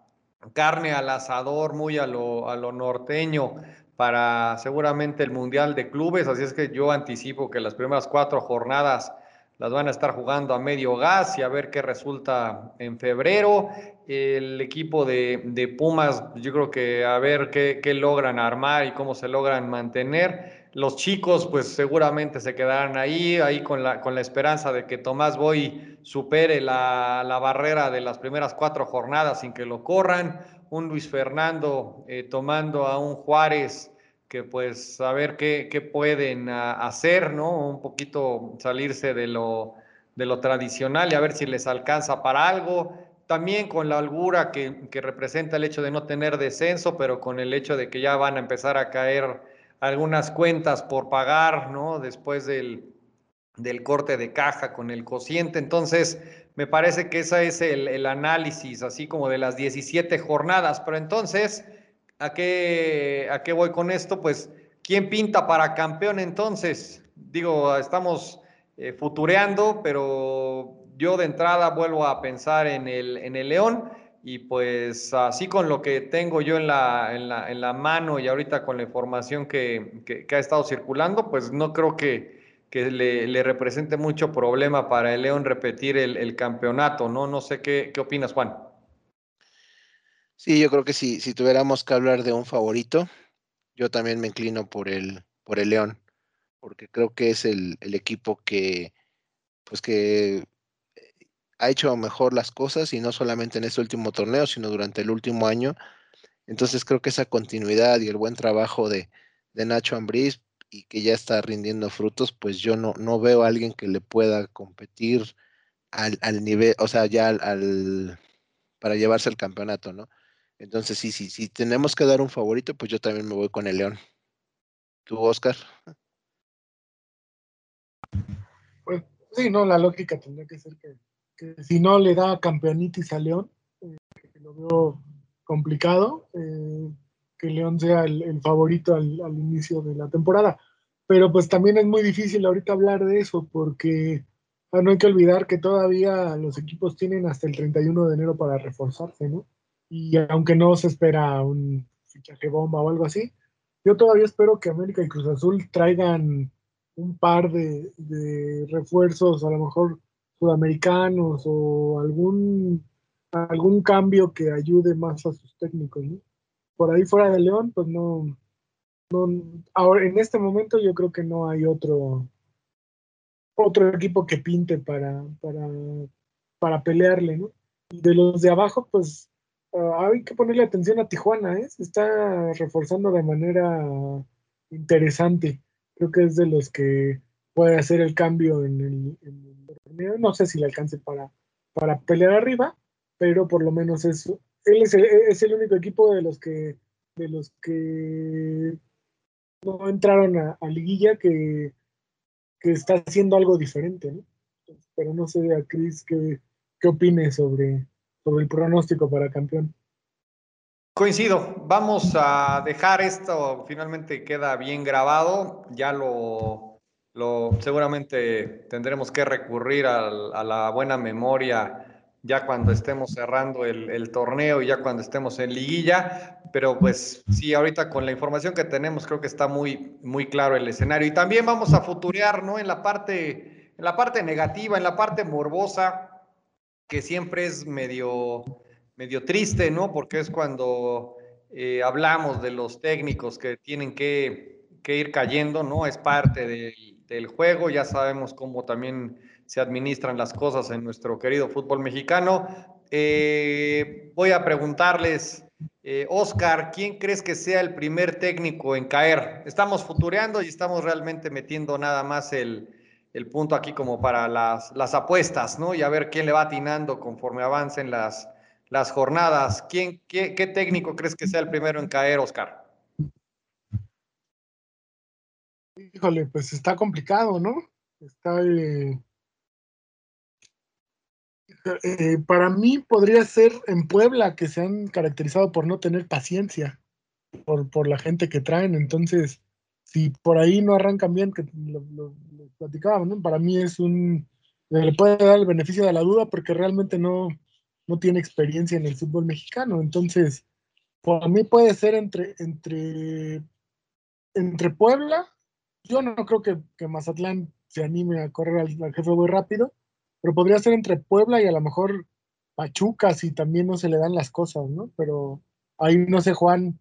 carne al asador, muy a lo, a lo norteño para seguramente el Mundial de Clubes, así es que yo anticipo que las primeras cuatro jornadas las van a estar jugando a medio gas y a ver qué resulta en febrero. El equipo de, Pumas, yo creo que a ver qué, logran armar y cómo se logran mantener. Los chicos, pues seguramente se quedarán ahí, ahí con la, con la esperanza de que Tomás Boy supere la, barrera de las primeras cuatro jornadas sin que lo corran. Un Luis Fernando eh, tomando a un Juárez que pues a ver qué, qué pueden ah, hacer, ¿no? Un poquito salirse de lo, de lo tradicional y a ver si les alcanza para algo. También con la holgura que, que, representa el hecho de no tener descenso, pero con el hecho de que ya van a empezar a caer algunas cuentas por pagar, ¿no? Después del, del corte de caja con el cociente. Entonces, me parece que ese es el, el análisis, así como de las 17 jornadas. Pero entonces, ¿A qué, ¿A qué voy con esto? Pues, ¿quién pinta para campeón entonces? Digo, estamos eh, futureando, pero yo de entrada vuelvo a pensar en el, en el León y pues así con lo que tengo yo en la, en la, en la mano y ahorita con la información que, que, ha estado circulando, pues no creo que, que le, represente mucho problema para el León repetir el, el campeonato, ¿no? No sé qué, qué opinas, Juan. Sí, yo creo que si, si tuviéramos que hablar de un favorito, yo también me inclino por el, por el León, porque creo que es el, equipo que, pues que eh, ha hecho mejor las cosas y no solamente en este último torneo, sino durante el último año. Entonces creo que esa continuidad y el buen trabajo de, de Nacho Ambriz y que ya está rindiendo frutos, pues yo no, no veo a alguien que le pueda competir al, al nivel, o sea, ya al, para llevarse el campeonato, ¿no? Entonces, sí, sí, si tenemos que dar un favorito, pues yo también me voy con el León. ¿Tú, Oscar? Pues sí, no, la lógica tendría que ser que, si no le da campeonitis a León, eh, que lo veo complicado, eh, que León sea el, favorito al, inicio de la temporada. Pero pues también es muy difícil ahorita hablar de eso porque ah, no hay que olvidar que todavía los equipos tienen hasta el 31 de enero para reforzarse, ¿no? Y aunque no se espera un fichaje bomba o algo así, yo todavía espero que América y Cruz Azul traigan un par de, refuerzos, a lo mejor sudamericanos o algún, algún cambio que ayude más a sus técnicos. Por ahí fuera de León, pues no, no, en este momento yo creo que no hay otro otro equipo que pinte para, para, para pelearle, ¿no? De los de abajo, pues Ah, hay que ponerle atención a Tijuana, ¿eh? Se está reforzando de manera interesante. Creo que es de los que puede hacer el cambio en el, torneo. No sé si le alcance para, para pelear arriba, pero por lo menos es, él es el, único equipo de los que de los que no entraron a, liguilla que, que, está haciendo algo diferente. Pero no sé a Cris qué, qué opine sobre, sobre el pronóstico para campeón. Coincido, vamos a dejar esto, finalmente queda bien grabado, ya lo, lo seguramente tendremos que recurrir a, la buena memoria ya cuando estemos cerrando el, el, torneo y ya cuando estemos en liguilla, pero pues sí, ahorita con la información que tenemos creo que está muy, muy claro el escenario y también vamos a futurear, ¿no? En la parte, en la parte negativa, en la parte morbosa, que siempre es medio, medio triste, ¿no? Porque es cuando eh, hablamos de los técnicos que tienen que, ir cayendo, ¿no? Es parte del, juego, ya sabemos cómo también se administran las cosas en nuestro querido fútbol mexicano. Eh, voy a preguntarles, eh, Oscar, ¿quién crees que sea el primer técnico en caer? Estamos futureando y estamos realmente metiendo nada más el, el punto aquí como para las, las apuestas, ¿no? Y a ver quién le va atinando conforme avancen las, las jornadas. ¿Quién, qué, técnico crees que sea el primero en caer, Oscar? Híjole, pues está complicado, ¿no? Está. Eh, eh, para mí podría ser en Puebla, que se han caracterizado por no tener paciencia por, por la gente que traen. Entonces, si por ahí no arrancan bien, que lo, platicábamos, ¿no? Para mí es un. Le puede dar el beneficio de la duda porque realmente no, no tiene experiencia en el fútbol mexicano. Entonces, para mí puede ser entre, entre, entre Puebla. Yo no creo que, que Mazatlán se anime a correr al, jefe muy rápido, pero podría ser entre Puebla y a lo mejor Pachuca si también no se le dan las cosas, ¿no? Pero ahí no sé, Juan,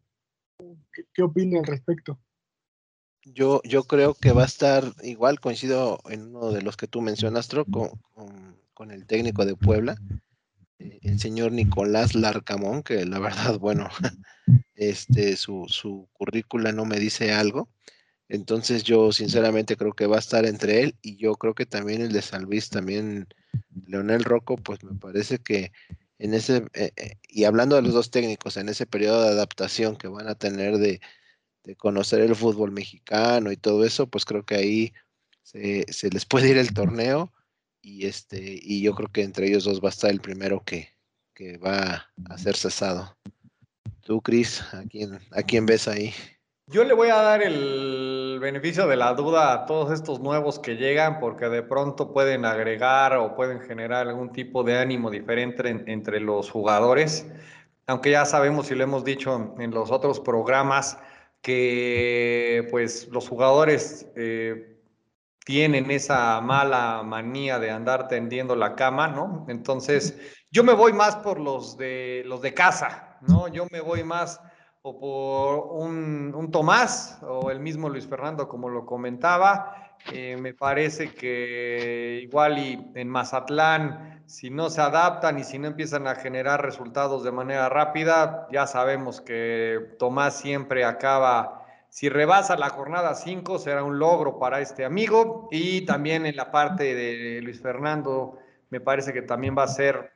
¿qué, qué opina al respecto? Yo, yo creo que va a estar igual, coincido en uno de los que tú mencionas, con, con, el técnico de Puebla el señor Nicolás Larcamón, que la verdad, bueno, este, su, su currícula no me dice algo. Entonces yo sinceramente creo que va a estar entre él y yo creo que también el de San también Leonel Rocco, pues me parece que en ese, eh, eh, y hablando de los dos técnicos, en ese periodo de adaptación que van a tener de, de conocer el fútbol mexicano y todo eso, pues creo que ahí se, se les puede ir el torneo y este y yo creo que entre ellos dos va a estar el primero que, que va a ser cesado. Tú, Cris, ¿a quién, ¿a quién ves ahí? Yo le voy a dar el beneficio de la duda a todos estos nuevos que llegan porque de pronto pueden agregar o pueden generar algún tipo de ánimo diferente en, entre los jugadores, aunque ya sabemos y lo hemos dicho en los otros programas que pues los jugadores eh, tienen esa mala manía de andar tendiendo la cama, ¿no? Entonces, yo me voy más por los de los de casa, ¿no? Yo me voy más o por un, un Tomás o el mismo Luis Fernando, como lo comentaba. Eh, me parece que igual y en Mazatlán, si no se adaptan y si no empiezan a generar resultados de manera rápida, ya sabemos que Tomás siempre acaba si rebasa la jornada 5, será un logro para este amigo. Y también en la parte de Luis Fernando, me parece que también va a ser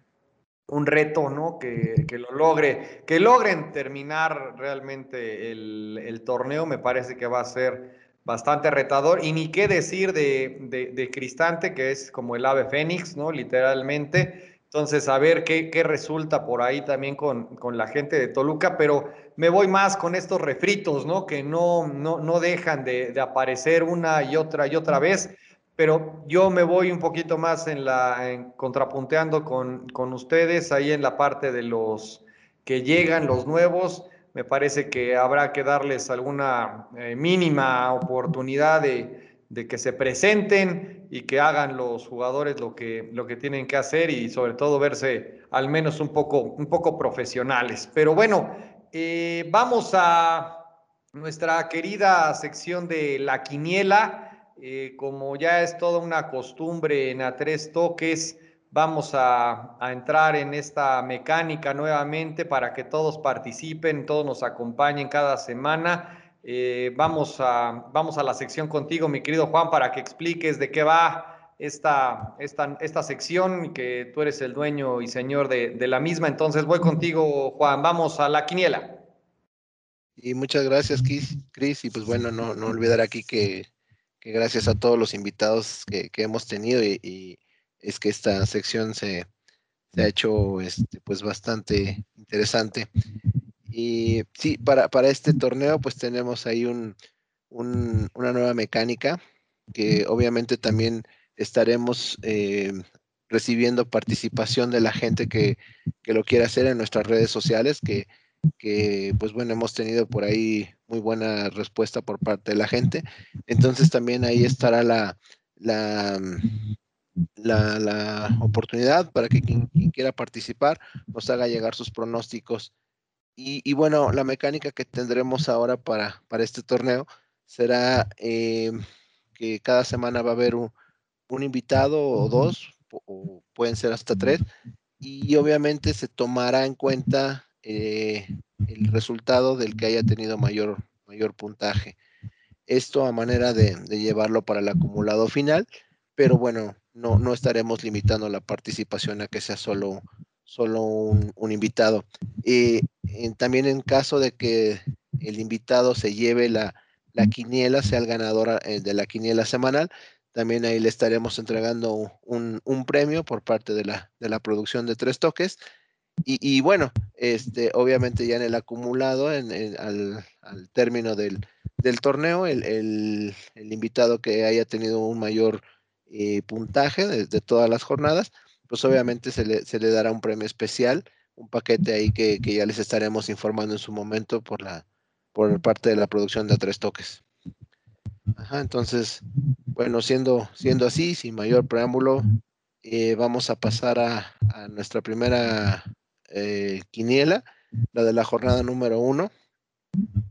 un reto, ¿no? Que, que lo logre, que logren terminar realmente el, el, torneo, me parece que va a ser bastante retador. Y ni qué decir de, de, Cristante, que es como el ave fénix, ¿no? Literalmente entonces, a ver qué, qué resulta por ahí también con, con, la gente de Toluca, pero me voy más con estos refritos, ¿no? Que no, no, no dejan de, de, aparecer una y otra y otra vez, pero yo me voy un poquito más en la, en, contrapunteando con, con ustedes ahí en la parte de los que llegan, los nuevos. Me parece que habrá que darles alguna eh, mínima oportunidad de, de que se presenten y que hagan los jugadores lo que, lo que tienen que hacer y sobre todo verse al menos un poco, un poco profesionales. Pero bueno, eh, vamos a nuestra querida sección de la quiniela. Eh, como ya es toda una costumbre en a tres toques, vamos a, entrar en esta mecánica nuevamente para que todos participen, todos nos acompañen cada semana eh, vamos, a, vamos a la sección contigo, mi querido Juan, para que expliques de qué va esta, esta, esta sección, que tú eres el dueño y señor de, de la misma. Entonces voy contigo, Juan, vamos a la quiniela. Y muchas gracias, Cris. Y pues bueno, no, no olvidar aquí que, gracias a todos los invitados que, que hemos tenido y, es que esta sección se, se ha hecho este, pues bastante interesante. Y sí, para, para este torneo pues tenemos ahí un, un, una nueva mecánica que obviamente también estaremos eh, recibiendo participación de la gente que, que, lo quiera hacer en nuestras redes sociales, que, que pues bueno, hemos tenido por ahí muy buena respuesta por parte de la gente. Entonces también ahí estará la, la, la, la oportunidad para que quien, quien, quiera participar nos haga llegar sus pronósticos y, y, bueno, la mecánica que tendremos ahora para, para este torneo será eh, que cada semana va a haber un, un invitado o dos, o pueden ser hasta tres, y obviamente se tomará en cuenta eh, el resultado del que haya tenido mayor, mayor puntaje. Esto a manera de, de llevarlo para el acumulado final pero bueno, no, no estaremos limitando la participación a que sea solo, solo un, invitado. y también en caso de que el invitado se lleve la, la quiniela, sea el ganador eh, de la quiniela semanal, también ahí le estaremos entregando un, un premio por parte de la, de la producción de tres toques. Y, y, bueno, este, obviamente ya en el acumulado, en, al, término del, del torneo, el, el, invitado que haya tenido un mayor eh, puntaje de, de, todas las jornadas, pues obviamente se le, se le, dará un premio especial, un paquete ahí que, que, ya les estaremos informando en su momento por la por parte de la producción de tres toques. Ajá, entonces, bueno, siendo, siendo así, sin mayor preámbulo, eh, vamos a pasar a, a nuestra primera eh, quiniela, la de la jornada número uno.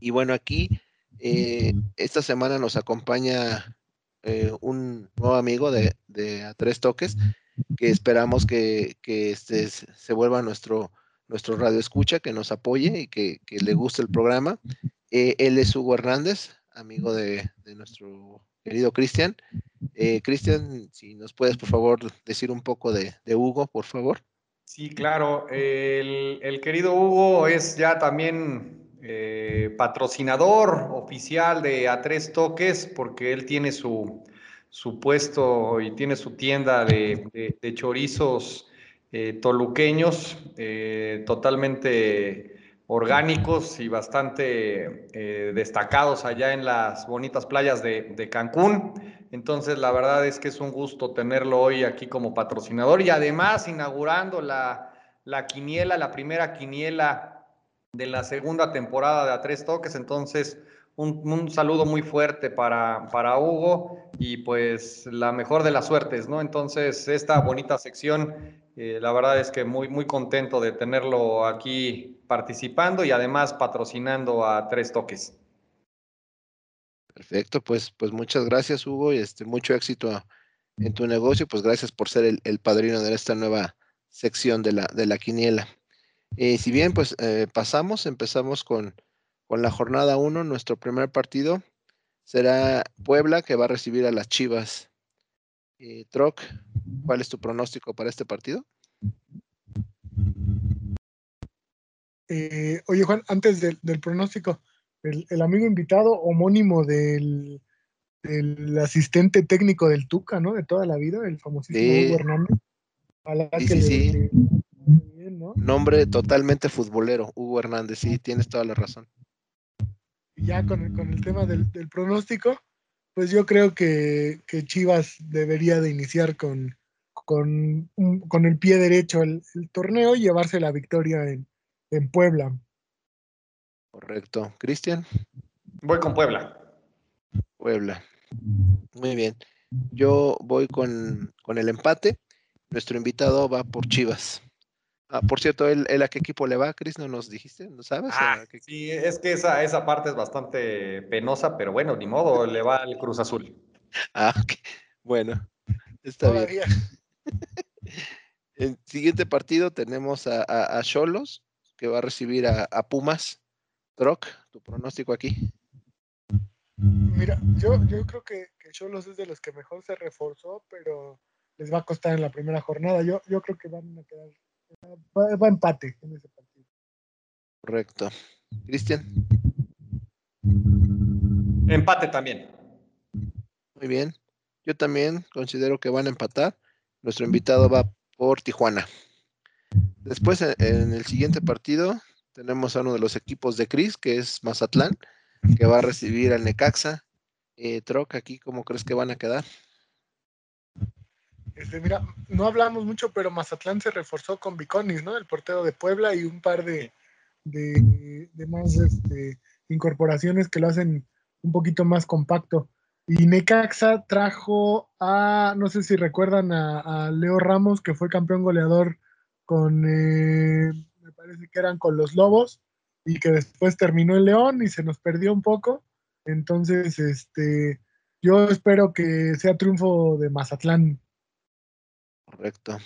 Y bueno, aquí eh, esta semana nos acompaña eh, un nuevo amigo de, de, A Tres Toques, que esperamos que, que este se vuelva nuestro, nuestro radio escucha, que nos apoye y que, que le guste el programa. Eh, él es Hugo Hernández, amigo de, de nuestro querido Cristian. Eh, Cristian, si nos puedes, por favor, decir un poco de, de Hugo, por favor. Sí, claro. El, el, querido Hugo es ya también eh, patrocinador oficial de A Tres Toques, porque él tiene su, su puesto y tiene su tienda de, chorizos eh, toluqueños, eh, totalmente orgánicos y bastante destacados allá en las bonitas playas de, de, Cancún. Entonces, la verdad es que es un gusto tenerlo hoy aquí como patrocinador y además inaugurando la, la quiniela, la primera quiniela de la segunda temporada de A Tres Toques. Entonces, un, un, saludo muy fuerte para, para Hugo y pues la mejor de las suertes, ¿no? Entonces, esta bonita sección, eh, la verdad es que muy, muy contento de tenerlo aquí participando y además patrocinando a Tres Toques. Perfecto, pues, pues muchas gracias, Hugo, y este, mucho éxito en tu negocio, pues gracias por ser el, el padrino de esta nueva sección de la, de la quiniela. Eh, si bien, pues eh, pasamos, empezamos con, con la jornada 1, nuestro primer partido será Puebla, que va a recibir a las Chivas. Eh, Troc, ¿cuál es tu pronóstico para este partido? Eh, oye, Juan, antes del, del pronóstico, el, el, amigo invitado homónimo del, del, asistente técnico del Tuca, ¿no? De toda la vida, el famosísimo sí. Hugo Hernández. Sí, sí, sí. Le, bien, ¿no? Nombre totalmente futbolero, Hugo Hernández, sí, tienes toda la razón. Y ya con el, con el tema del, del, pronóstico, pues yo creo que, que Chivas debería de iniciar con, con, un, con el pie derecho el, el, torneo y llevarse la victoria en, en Puebla. Correcto. Cristian. Voy con Puebla. Puebla. Muy bien. Yo voy con, con el empate. Nuestro invitado va por Chivas. Ah, por cierto, ¿él, ¿él, a qué equipo le va, Cris? ¿No nos dijiste? ¿No sabes? Ah, sí, es que esa, esa parte es bastante penosa, pero bueno, ni modo, le va al Cruz Azul. Ah, ok. Bueno, está Todavía. bien. El siguiente partido tenemos a Cholos, que va a recibir a, a Pumas. Troc, tu pronóstico aquí. Mira, yo, yo creo que, que Cholos es de los que mejor se reforzó, pero les va a costar en la primera jornada. Yo, yo creo que van a quedar Va, va, empate en ese partido. Correcto. Cristian. Empate también. Muy bien. Yo también considero que van a empatar. Nuestro invitado va por Tijuana. Después, en el siguiente partido, tenemos a uno de los equipos de Cris, que es Mazatlán, que va a recibir al Necaxa. Eh, Troc, aquí, ¿cómo crees que van a quedar? Este, mira, no hablamos mucho, pero Mazatlán se reforzó con Viconis, ¿no? El portero de Puebla y un par de, de, de más este, incorporaciones que lo hacen un poquito más compacto. Y Necaxa trajo a, no sé si recuerdan, a, a Leo Ramos, que fue campeón goleador con, eh, me parece que eran con los Lobos, y que después terminó el León y se nos perdió un poco. Entonces, este, yo espero que sea triunfo de Mazatlán. Correcto.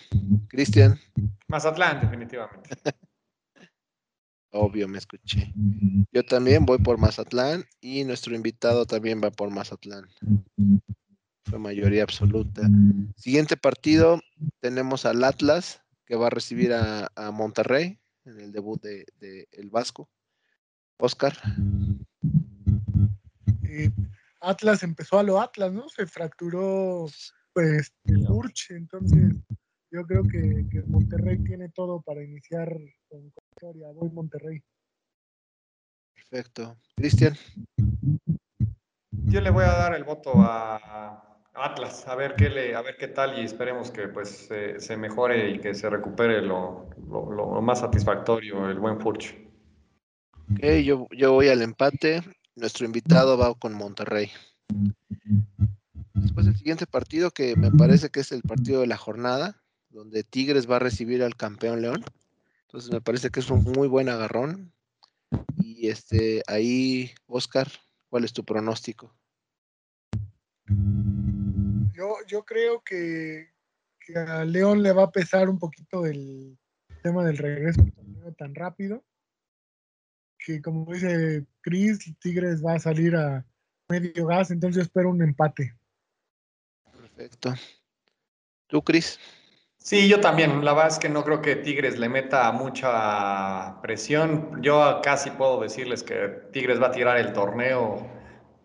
Cristian. Mazatlán, definitivamente. Obvio, me escuché. Yo también voy por Mazatlán y nuestro invitado también va por Mazatlán. fue mayoría absoluta. Siguiente partido, tenemos al Atlas, que va a recibir a, Monterrey en el debut de, El Vasco. Oscar. Eh, Atlas empezó a lo Atlas, ¿no? Se fracturó pues el Urch, entonces yo creo que, que, Monterrey tiene todo para iniciar con victoria. Voy Monterrey. Perfecto. Cristian. Yo le voy a dar el voto a Atlas, a ver qué le, a ver qué tal y esperemos que pues se mejore y que se recupere lo, más satisfactorio, el buen Furch. Ok, yo, yo voy al empate. Nuestro invitado va con Monterrey. Después el siguiente partido, que me parece que es el partido de la jornada, donde Tigres va a recibir al campeón León. Entonces me parece que es un muy buen agarrón. Y este, ahí, Oscar, ¿cuál es tu pronóstico? Yo, yo creo que, a León le va a pesar un poquito el tema del regreso tan rápido. Que como dice Chris, Tigres va a salir a medio gas, entonces espero un empate. Perfecto. ¿Tú, Chris? Sí, yo también. La verdad es que no creo que Tigres le meta mucha presión. Yo casi puedo decirles que Tigres va a tirar el torneo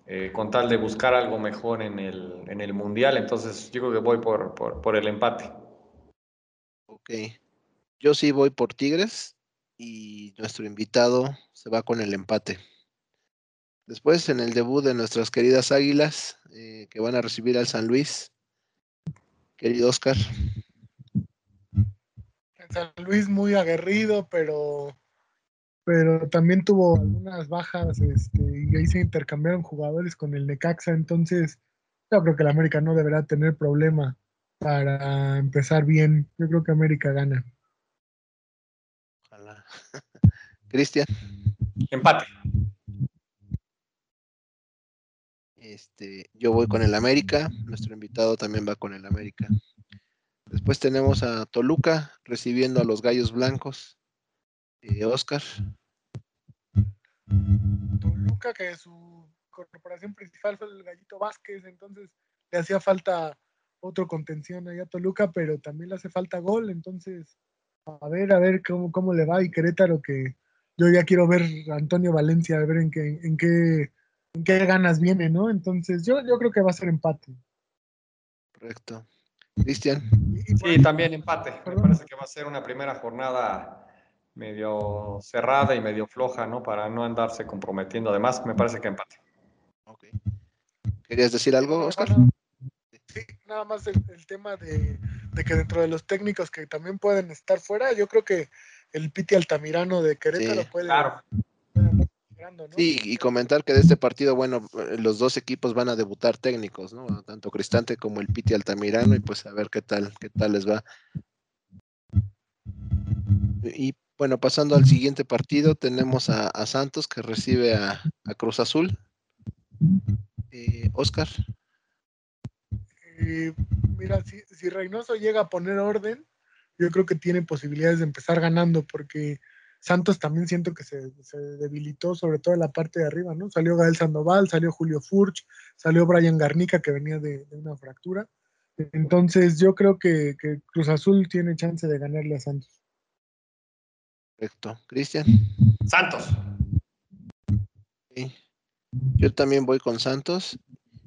eh, con tal de buscar algo mejor en el, en el Mundial. Entonces yo creo que voy por, por, el empate. Ok. Yo sí voy por Tigres y nuestro invitado se va con el empate. Después en el debut de nuestras queridas Águilas eh, que van a recibir al San Luis. Querido Oscar. San Luis muy aguerrido, pero, pero también tuvo algunas bajas este, y ahí se intercambiaron jugadores con el Necaxa, entonces yo creo que el América no deberá tener problema para empezar bien. Yo creo que América gana. Ojalá. Cristian. Empate. Este, yo voy con el América, nuestro invitado también va con el América. Después tenemos a Toluca recibiendo a los Gallos Blancos. Eh, Oscar. Toluca, que su corporación principal fue el Gallito Vázquez, entonces le hacía falta otro contención allá a Toluca, pero también le hace falta gol, entonces a ver, a ver cómo, cómo le va y Querétaro que yo ya quiero ver a Antonio Valencia, a ver en qué, en qué, qué ganas viene, ¿no? Entonces yo, yo creo que va a ser empate. Correcto. Cristian. Sí, también empate. Me parece que va a ser una primera jornada medio cerrada y medio floja, ¿no? Para no andarse comprometiendo. Además, me parece que empate. Ok. ¿Querías decir algo, Oscar? Sí, nada más el, tema de, que dentro de los técnicos que también pueden estar fuera, yo creo que el Piti Altamirano de Querétaro puede, claro. Sí, y comentar que de este partido, bueno, los dos equipos van a debutar técnicos, ¿no? Tanto Cristante como el Piti Altamirano, y pues a ver qué tal, qué tal les va. Y bueno, pasando al siguiente partido, tenemos a, Santos que recibe a, Cruz Azul. Eh, Oscar. Eh, mira, si, si Reynoso llega a poner orden, yo creo que tiene posibilidades de empezar ganando, porque Santos también siento que se, debilitó, sobre todo en la parte de arriba, ¿no? Salió Gael Sandoval, salió Julio Furch, salió Brian Garnica, que venía de, una fractura. Entonces, yo creo que, Cruz Azul tiene chance de ganarle a Santos. Perfecto. Cristian. Santos. Yo también voy con Santos.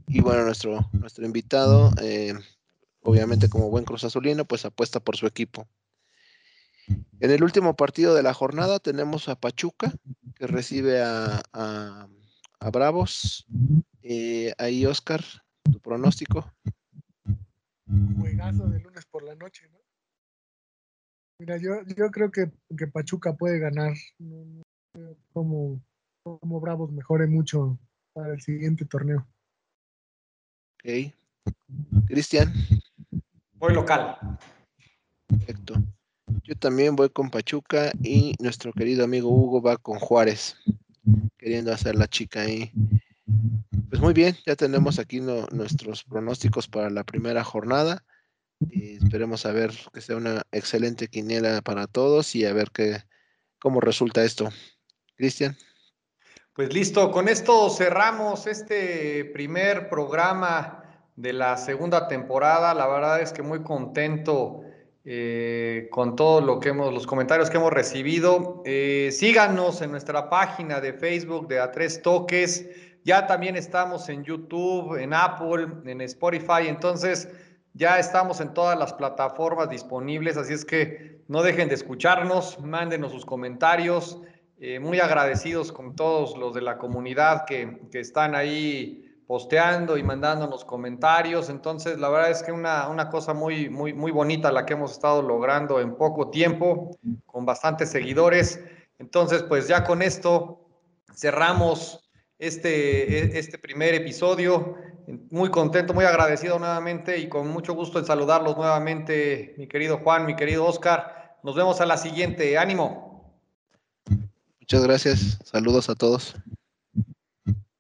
Y bueno, nuestro, nuestro invitado, eh, obviamente como buen Cruz Azulino, pues apuesta por su equipo. En el último partido de la jornada tenemos a Pachuca, que recibe a, Bravos. Eh, ahí, Oscar, tu pronóstico. Juegazo de lunes por la noche, ¿no? Mira, yo, yo creo que, Pachuca puede ganar. Como, como Bravos mejore mucho para el siguiente torneo. Ok. Cristian. Voy local. Perfecto. Yo también voy con Pachuca y nuestro querido amigo Hugo va con Juárez, queriendo hacer la chica ahí. Pues muy bien, ya tenemos aquí nuestros pronósticos para la primera jornada. Y esperemos a ver que sea una excelente quiniela para todos y a ver qué, cómo resulta esto. Cristian. Pues listo, con esto cerramos este primer programa de la segunda temporada. La verdad es que muy contento eh, con todo lo que hemos, los comentarios que hemos recibido. Eh, síganos en nuestra página de Facebook de A Tres Toques. Ya también estamos en YouTube, en Apple, en Spotify. Entonces, ya estamos en todas las plataformas disponibles. Así es que no dejen de escucharnos, mándenos sus comentarios. Eh, muy agradecidos con todos los de la comunidad que, que están ahí posteando y mandándonos comentarios. Entonces, la verdad es que una, una cosa muy, muy, muy bonita la que hemos estado logrando en poco tiempo, con bastantes seguidores. Entonces, pues ya con esto cerramos este, e, este primer episodio. Muy contento, muy agradecido nuevamente y con mucho gusto en saludarlos nuevamente, mi querido Juan, mi querido Oscar. Nos vemos a la siguiente. Ánimo. Muchas gracias. Saludos a todos.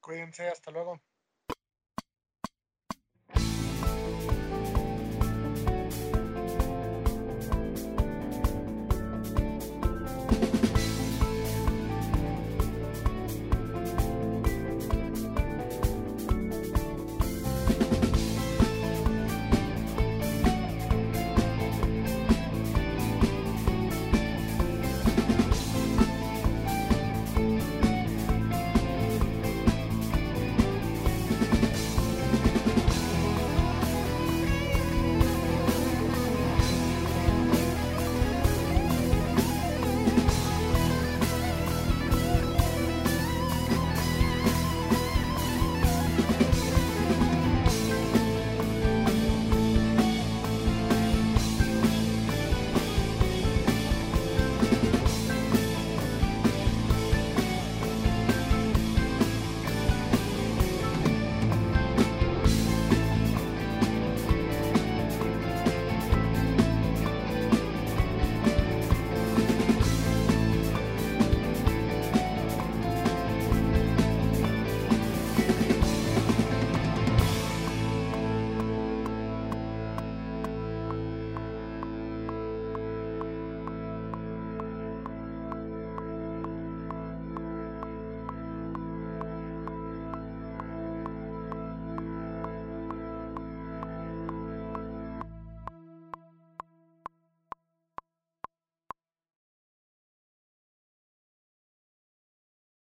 Cuídense. Hasta luego.